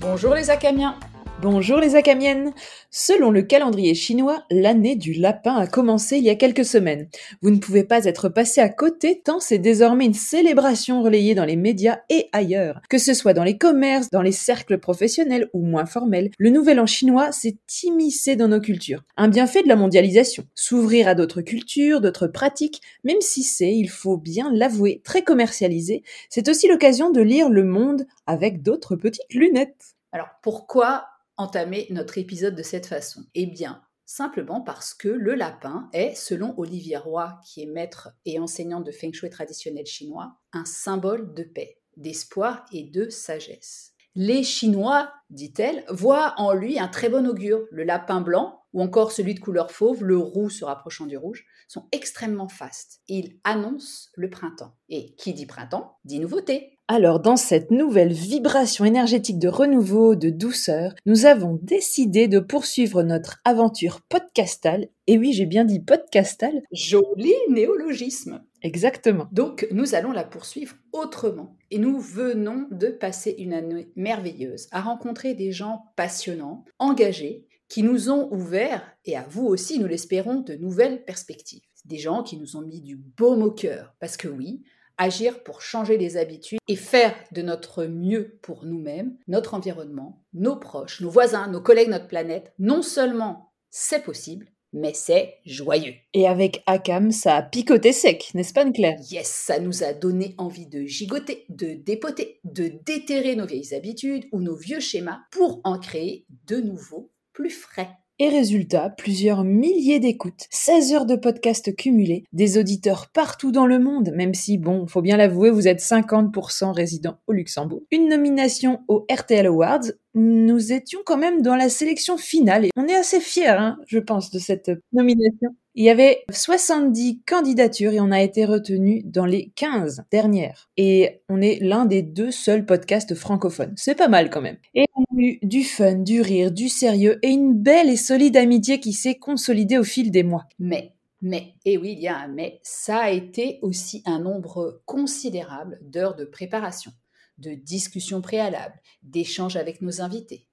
Bonjour les Acamiens Bonjour les Acamiennes Selon le calendrier chinois, l'année du lapin a commencé il y a quelques semaines. Vous ne pouvez pas être passé à côté tant c'est désormais une célébration relayée dans les médias et ailleurs. Que ce soit dans les commerces, dans les cercles professionnels ou moins formels, le nouvel an chinois s'est immiscé dans nos cultures. Un bienfait de la mondialisation. S'ouvrir à d'autres cultures, d'autres pratiques, même si c'est, il faut bien l'avouer, très commercialisé, c'est aussi l'occasion de lire le monde avec d'autres petites lunettes. Alors pourquoi entamer notre épisode de cette façon Eh bien, simplement parce que le lapin est, selon Olivier Roy, qui est maître et enseignant de feng shui traditionnel chinois, un symbole de paix, d'espoir et de sagesse. Les Chinois, dit-elle, voient en lui un très bon augure. Le lapin blanc, ou encore celui de couleur fauve, le roux se rapprochant du rouge, sont extrêmement fastes. Ils annoncent le printemps. Et qui dit printemps, dit nouveauté. Alors, dans cette nouvelle vibration énergétique de renouveau, de douceur, nous avons décidé de poursuivre notre aventure podcastale. Et oui, j'ai bien dit podcastale. Joli néologisme. Exactement. Donc, nous allons la poursuivre autrement. Et nous venons de passer une année merveilleuse à rencontrer des gens passionnants, engagés, qui nous ont ouvert, et à vous aussi, nous l'espérons, de nouvelles perspectives. Des gens qui nous ont mis du baume au cœur. Parce que oui, agir pour changer les habitudes et faire de notre mieux pour nous-mêmes, notre environnement, nos proches, nos voisins, nos collègues, notre planète, non seulement c'est possible, mais c'est joyeux. Et avec Akam, ça a picoté sec, n'est-ce pas, Claire? Yes, ça nous a donné envie de gigoter, de dépoter, de déterrer nos vieilles habitudes ou nos vieux schémas pour en créer de nouveaux frais. Et résultat, plusieurs milliers d'écoutes, 16 heures de podcast cumulés, des auditeurs partout dans le monde, même si, bon, faut bien l'avouer, vous êtes 50% résidents au Luxembourg. Une nomination aux RTL Awards, nous étions quand même dans la sélection finale et on est assez fiers, hein, je pense, de cette nomination. Il y avait 70 candidatures et on a été retenu dans les 15 dernières. Et on est l'un des deux seuls podcasts francophones. C'est pas mal quand même. Et on a eu du fun, du rire, du sérieux et une belle et solide amitié qui s'est consolidée au fil des mois. Mais mais, et oui, il y a un mais, ça a été aussi un nombre considérable d'heures de préparation, de discussions préalables, d'échanges avec nos invités,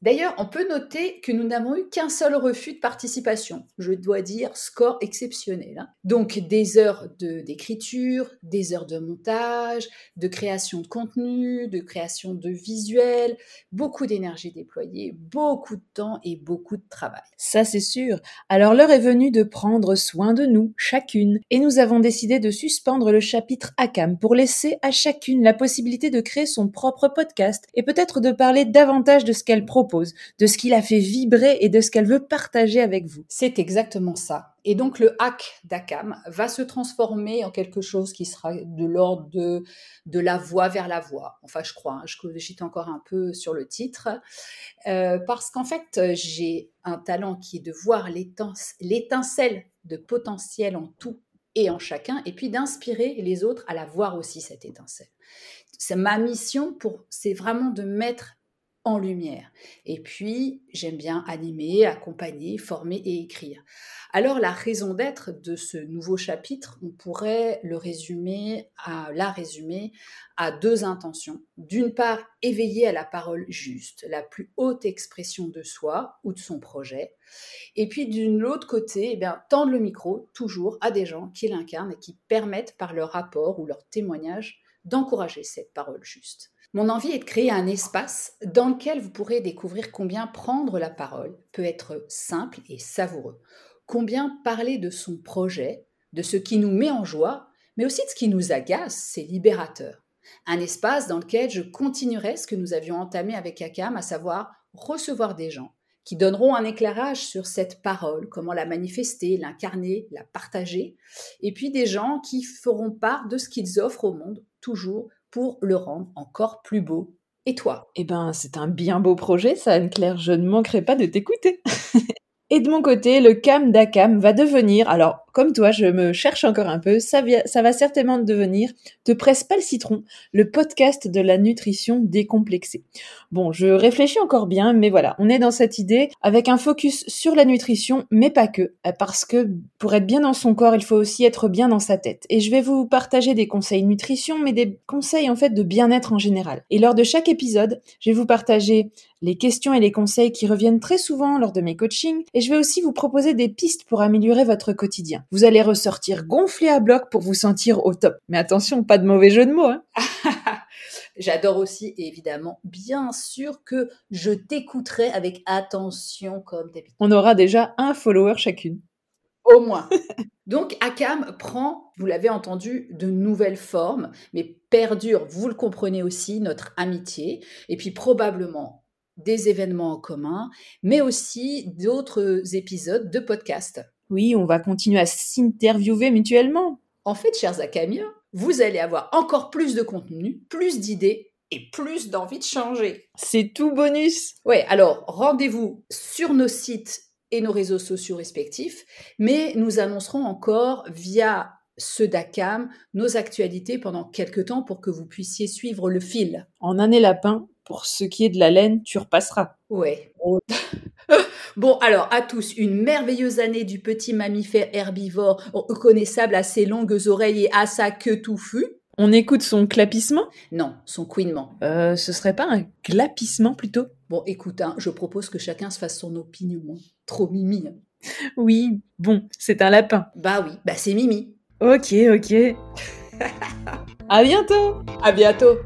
D'ailleurs, on peut noter que nous n'avons eu qu'un seul refus de participation. Je dois dire score exceptionnel. Hein. Donc des heures d'écriture, des heures de montage, de création de contenu, de création de visuels, beaucoup d'énergie déployée, beaucoup de temps et beaucoup de travail. Ça c'est sûr. Alors l'heure est venue de prendre soin de nous, chacune, et nous avons décidé de suspendre le chapitre ACAM pour laisser à chacune la possibilité de créer son propre podcast et peut-être de parler davantage de ce qu'elle propose de ce qui la fait vibrer et de ce qu'elle veut partager avec vous. C'est exactement ça. Et donc le hack d'Akam va se transformer en quelque chose qui sera de l'ordre de, de la voix vers la voix. Enfin, je crois, hein, je cogite encore un peu sur le titre, euh, parce qu'en fait, j'ai un talent qui est de voir l'étincelle de potentiel en tout et en chacun, et puis d'inspirer les autres à la voir aussi, cette étincelle. C'est ma mission, pour, c'est vraiment de mettre lumière. Et puis, j'aime bien animer, accompagner, former et écrire. Alors, la raison d'être de ce nouveau chapitre, on pourrait le résumer à, la résumer à deux intentions. D'une part, éveiller à la parole juste, la plus haute expression de soi ou de son projet. Et puis, d'une autre côté, eh bien, tendre le micro toujours à des gens qui l'incarnent et qui permettent par leur rapport ou leur témoignage d'encourager cette parole juste. Mon envie est de créer un espace dans lequel vous pourrez découvrir combien prendre la parole peut être simple et savoureux, combien parler de son projet, de ce qui nous met en joie, mais aussi de ce qui nous agace, c'est libérateur. Un espace dans lequel je continuerai ce que nous avions entamé avec Akam, à savoir recevoir des gens qui donneront un éclairage sur cette parole, comment la manifester, l'incarner, la partager, et puis des gens qui feront part de ce qu'ils offrent au monde, toujours pour le rendre encore plus beau. Et toi? Eh ben, c'est un bien beau projet, ça, Anne-Claire. Je ne manquerai pas de t'écouter. Et de mon côté, le cam d'Akam va devenir, alors comme toi, je me cherche encore un peu. Ça, va certainement devenir Te presse pas le citron, le podcast de la nutrition décomplexée. Bon, je réfléchis encore bien, mais voilà, on est dans cette idée avec un focus sur la nutrition, mais pas que, parce que pour être bien dans son corps, il faut aussi être bien dans sa tête. Et je vais vous partager des conseils nutrition, mais des conseils en fait de bien-être en général. Et lors de chaque épisode, je vais vous partager les questions et les conseils qui reviennent très souvent lors de mes coachings, et je vais aussi vous proposer des pistes pour améliorer votre quotidien. Vous allez ressortir gonflé à bloc pour vous sentir au top. Mais attention, pas de mauvais jeu de mots. Hein J'adore aussi, évidemment, bien sûr que je t'écouterai avec attention comme d'habitude. On aura déjà un follower chacune. Au moins. Donc, Akam prend, vous l'avez entendu, de nouvelles formes, mais perdure, vous le comprenez aussi, notre amitié, et puis probablement des événements en commun, mais aussi d'autres épisodes de podcast. Oui, on va continuer à s'interviewer mutuellement. En fait, chers Akamiens, vous allez avoir encore plus de contenu, plus d'idées et plus d'envie de changer. C'est tout bonus. Ouais, alors rendez-vous sur nos sites et nos réseaux sociaux respectifs, mais nous annoncerons encore via ceux d'ACAM nos actualités pendant quelques temps pour que vous puissiez suivre le fil. En année lapin, pour ce qui est de la laine, tu repasseras. Ouais. bon, alors à tous, une merveilleuse année du petit mammifère herbivore reconnaissable à ses longues oreilles et à sa queue touffue. On écoute son clapissement? Non, son couinement. Euh, ce serait pas un glapissement plutôt? Bon, écoute, hein, je propose que chacun se fasse son opinion. Hein. Trop mimi. Hein. Oui, bon, c'est un lapin. Bah oui, bah c'est mimi. Ok, ok. à bientôt À bientôt